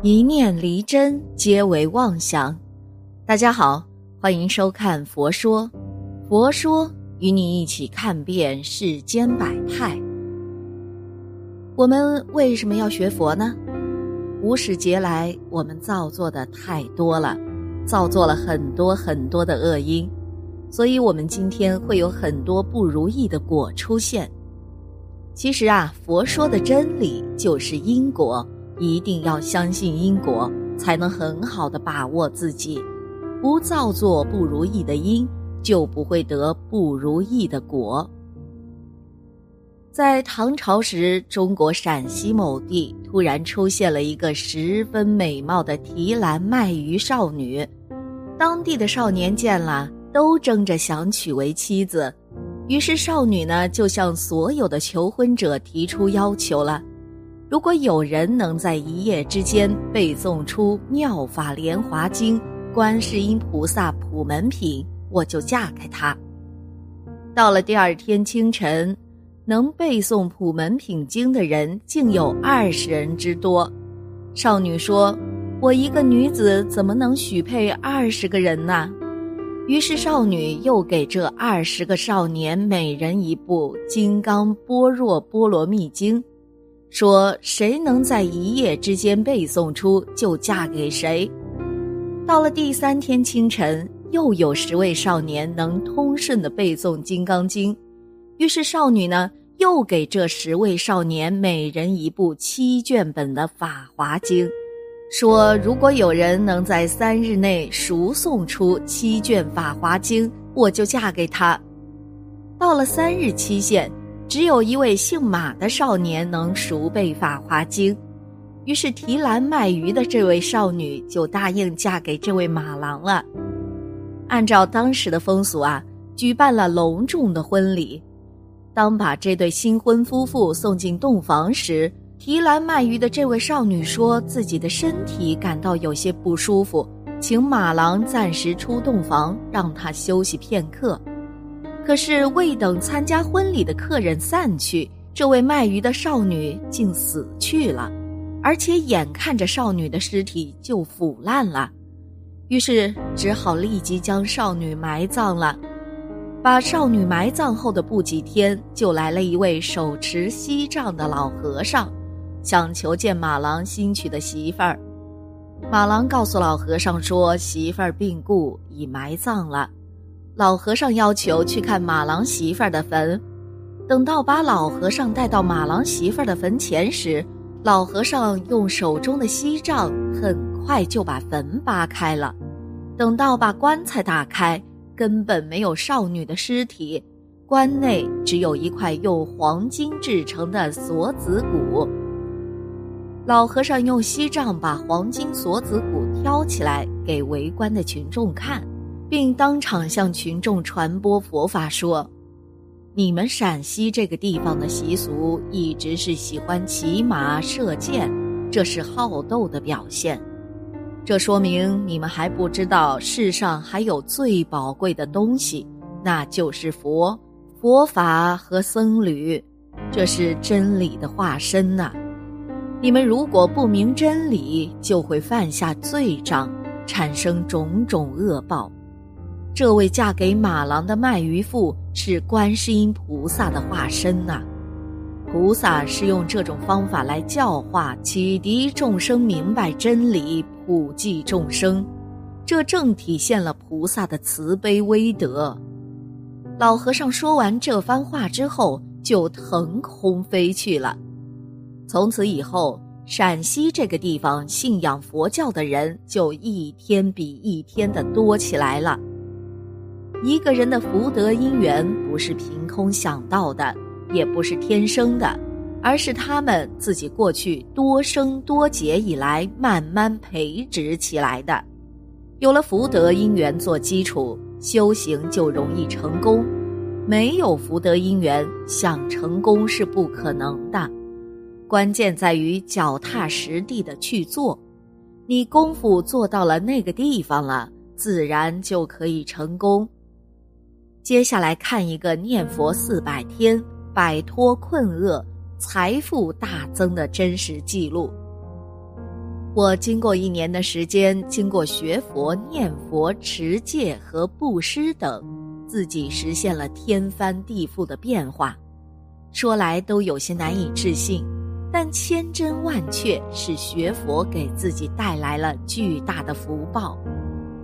一念离真，皆为妄想。大家好，欢迎收看《佛说》，佛说与你一起看遍世间百态。我们为什么要学佛呢？无始劫来，我们造作的太多了，造作了很多很多的恶因，所以我们今天会有很多不如意的果出现。其实啊，佛说的真理就是因果。一定要相信因果，才能很好的把握自己。不造作不如意的因，就不会得不如意的果。在唐朝时，中国陕西某地突然出现了一个十分美貌的提篮卖鱼少女，当地的少年见了，都争着想娶为妻子。于是少女呢，就向所有的求婚者提出要求了。如果有人能在一夜之间背诵出《妙法莲华经》《观世音菩萨普门品》，我就嫁给他。到了第二天清晨，能背诵《普门品经》的人竟有二十人之多。少女说：“我一个女子怎么能许配二十个人呢？”于是少女又给这二十个少年每人一部《金刚般若波罗蜜经》。说谁能在一夜之间背诵出，就嫁给谁。到了第三天清晨，又有十位少年能通顺的背诵《金刚经》，于是少女呢，又给这十位少年每人一部七卷本的《法华经》，说如果有人能在三日内熟诵出七卷《法华经》，我就嫁给他。到了三日期限。只有一位姓马的少年能熟背《法华经》，于是提篮卖鱼的这位少女就答应嫁给这位马郎了。按照当时的风俗啊，举办了隆重的婚礼。当把这对新婚夫妇送进洞房时，提篮卖鱼的这位少女说自己的身体感到有些不舒服，请马郎暂时出洞房，让她休息片刻。可是未等参加婚礼的客人散去，这位卖鱼的少女竟死去了，而且眼看着少女的尸体就腐烂了，于是只好立即将少女埋葬了。把少女埋葬后的不几天，就来了一位手持锡杖的老和尚，想求见马郎新娶的媳妇儿。马郎告诉老和尚说，媳妇儿病故，已埋葬了。老和尚要求去看马郎媳妇儿的坟，等到把老和尚带到马郎媳妇儿的坟前时，老和尚用手中的锡杖很快就把坟扒开了。等到把棺材打开，根本没有少女的尸体，棺内只有一块用黄金制成的锁子骨。老和尚用锡杖把黄金锁子骨挑起来给围观的群众看。并当场向群众传播佛法，说：“你们陕西这个地方的习俗一直是喜欢骑马射箭，这是好斗的表现。这说明你们还不知道世上还有最宝贵的东西，那就是佛、佛法和僧侣，这是真理的化身呐。你们如果不明真理，就会犯下罪障，产生种种恶报。”这位嫁给马郎的卖鱼妇是观世音菩萨的化身呐，菩萨是用这种方法来教化启迪众生明白真理，普济众生，这正体现了菩萨的慈悲威德。老和尚说完这番话之后，就腾空飞去了。从此以后，陕西这个地方信仰佛教的人就一天比一天的多起来了。一个人的福德因缘不是凭空想到的，也不是天生的，而是他们自己过去多生多劫以来慢慢培植起来的。有了福德因缘做基础，修行就容易成功；没有福德因缘，想成功是不可能的。关键在于脚踏实地的去做，你功夫做到了那个地方了，自然就可以成功。接下来看一个念佛四百天摆脱困厄、财富大增的真实记录。我经过一年的时间，经过学佛、念佛、持戒和布施等，自己实现了天翻地覆的变化。说来都有些难以置信，但千真万确是学佛给自己带来了巨大的福报。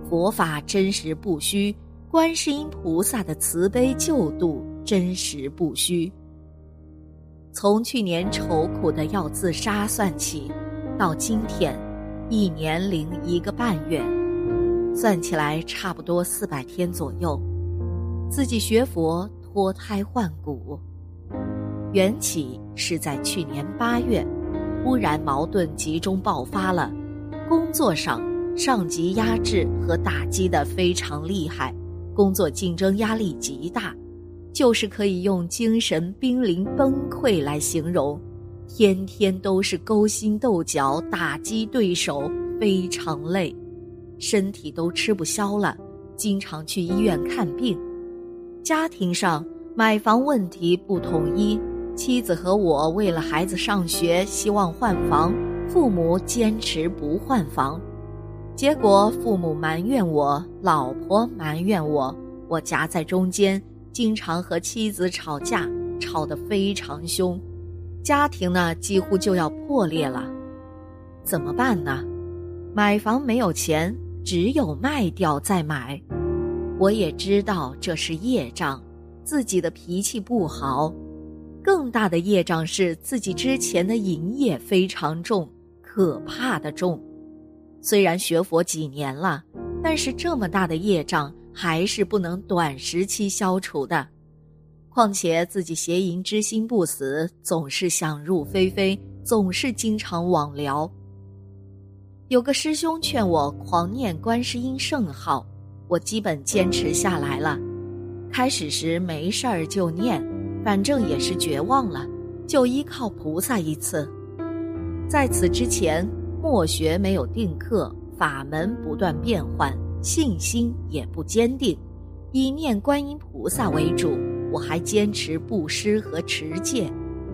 佛法真实不虚，观世音菩萨的慈悲救度真实不虚。从去年愁苦的要自杀算起，到今天。一年零一个半月，算起来差不多四百天左右。自己学佛脱胎换骨，缘起是在去年八月，突然矛盾集中爆发了，工作上上级压制和打击的非常厉害，工作竞争压力极大，就是可以用精神濒临崩溃来形容。天天都是勾心斗角，打击对手，非常累，身体都吃不消了，经常去医院看病。家庭上买房问题不统一，妻子和我为了孩子上学，希望换房，父母坚持不换房，结果父母埋怨我，老婆埋怨我，我夹在中间，经常和妻子吵架，吵得非常凶。家庭呢，几乎就要破裂了，怎么办呢？买房没有钱，只有卖掉再买。我也知道这是业障，自己的脾气不好。更大的业障是自己之前的淫业非常重，可怕的重。虽然学佛几年了，但是这么大的业障还是不能短时期消除的。况且自己邪淫之心不死，总是想入非非，总是经常网聊。有个师兄劝我狂念观世音圣号，我基本坚持下来了。开始时没事儿就念，反正也是绝望了，就依靠菩萨一次。在此之前，默学没有定课，法门不断变换，信心也不坚定，以念观音菩萨为主。我还坚持布施和持戒，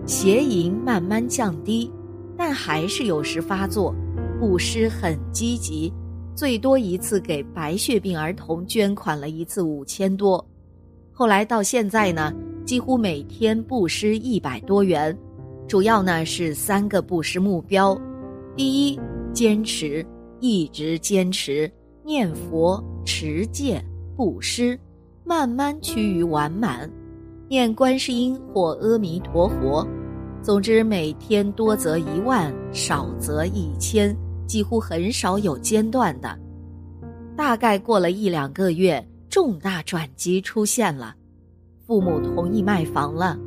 邪淫慢慢降低，但还是有时发作。布施很积极，最多一次给白血病儿童捐款了一次五千多。后来到现在呢，几乎每天布施一百多元。主要呢是三个布施目标：第一，坚持，一直坚持念佛、持戒、布施，慢慢趋于完满。念观世音或阿弥陀佛，总之每天多则一万，少则一千，几乎很少有间断的。大概过了一两个月，重大转机出现了，父母同意卖房了，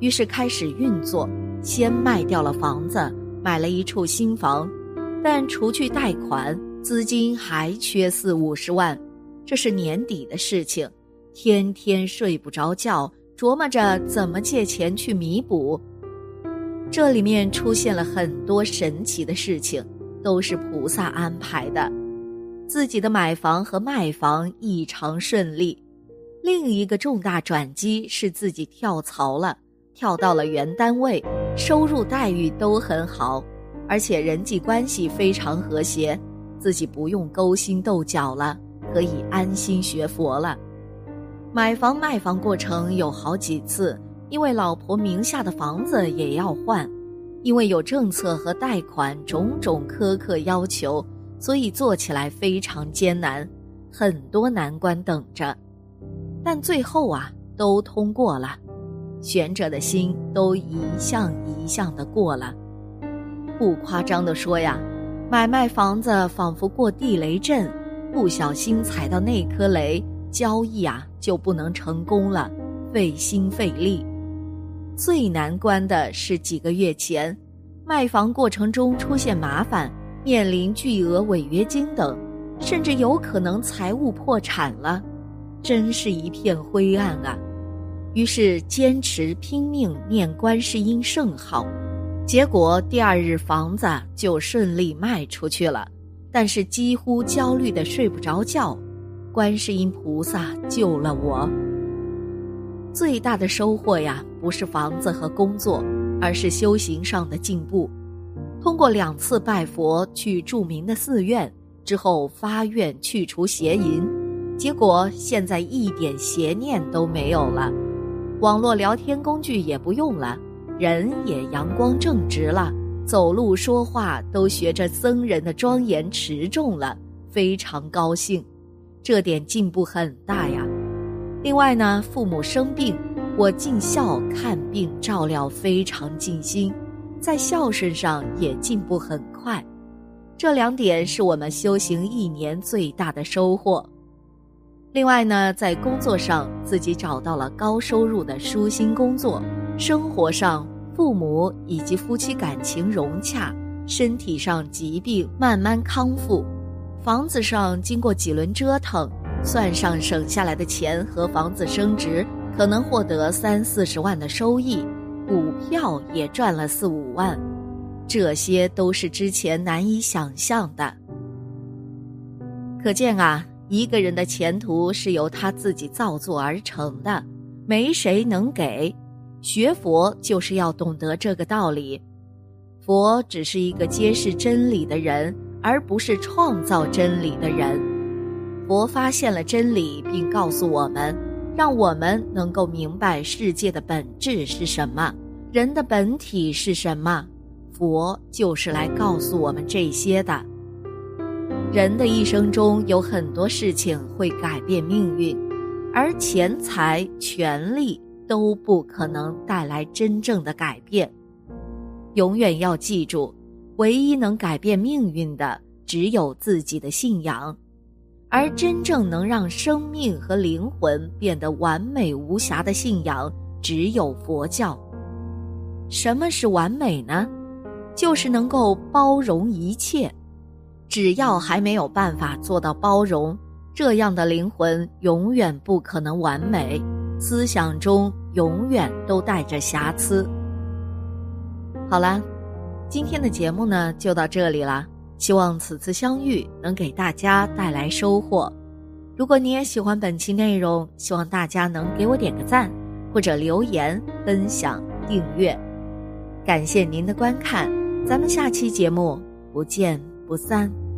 于是开始运作，先卖掉了房子，买了一处新房，但除去贷款，资金还缺四五十万，这是年底的事情，天天睡不着觉。琢磨着怎么借钱去弥补，这里面出现了很多神奇的事情，都是菩萨安排的。自己的买房和卖房异常顺利，另一个重大转机是自己跳槽了，跳到了原单位，收入待遇都很好，而且人际关系非常和谐，自己不用勾心斗角了，可以安心学佛了。买房卖房过程有好几次，因为老婆名下的房子也要换，因为有政策和贷款种种苛刻要求，所以做起来非常艰难，很多难关等着。但最后啊，都通过了，悬着的心都一项一项的过了。不夸张的说呀，买卖房子仿佛过地雷阵，不小心踩到那颗雷。交易啊就不能成功了，费心费力。最难关的是几个月前，卖房过程中出现麻烦，面临巨额违约金等，甚至有可能财务破产了，真是一片灰暗啊！于是坚持拼命念观世音圣号，结果第二日房子就顺利卖出去了，但是几乎焦虑的睡不着觉。观世音菩萨救了我。最大的收获呀，不是房子和工作，而是修行上的进步。通过两次拜佛去著名的寺院之后，发愿去除邪淫，结果现在一点邪念都没有了，网络聊天工具也不用了，人也阳光正直了，走路说话都学着僧人的庄严持重了，非常高兴，这点进步很大呀。另外呢，父母生病。我尽孝看病照料非常尽心，在孝顺上也进步很快，这两点是我们修行一年最大的收获。另外呢，在工作上自己找到了高收入的舒心工作，生活上父母以及夫妻感情融洽，身体上疾病慢慢康复，房子上经过几轮折腾，算上省下来的钱和房子升值。可能获得三四十万的收益，股票也赚了四五万，这些都是之前难以想象的。可见啊，一个人的前途是由他自己造作而成的，没谁能给。学佛就是要懂得这个道理，佛只是一个揭示真理的人，而不是创造真理的人。佛发现了真理，并告诉我们。让我们能够明白世界的本质是什么，人的本体是什么。佛就是来告诉我们这些的。人的一生中有很多事情会改变命运，而钱财、权力都不可能带来真正的改变。永远要记住，唯一能改变命运的，只有自己的信仰。而真正能让生命和灵魂变得完美无瑕的信仰，只有佛教。什么是完美呢？就是能够包容一切。只要还没有办法做到包容，这样的灵魂永远不可能完美，思想中永远都带着瑕疵。好啦，今天的节目呢就到这里了。希望此次相遇能给大家带来收获。如果你也喜欢本期内容，希望大家能给我点个赞，或者留言、分享、订阅。感谢您的观看，咱们下期节目不见不散。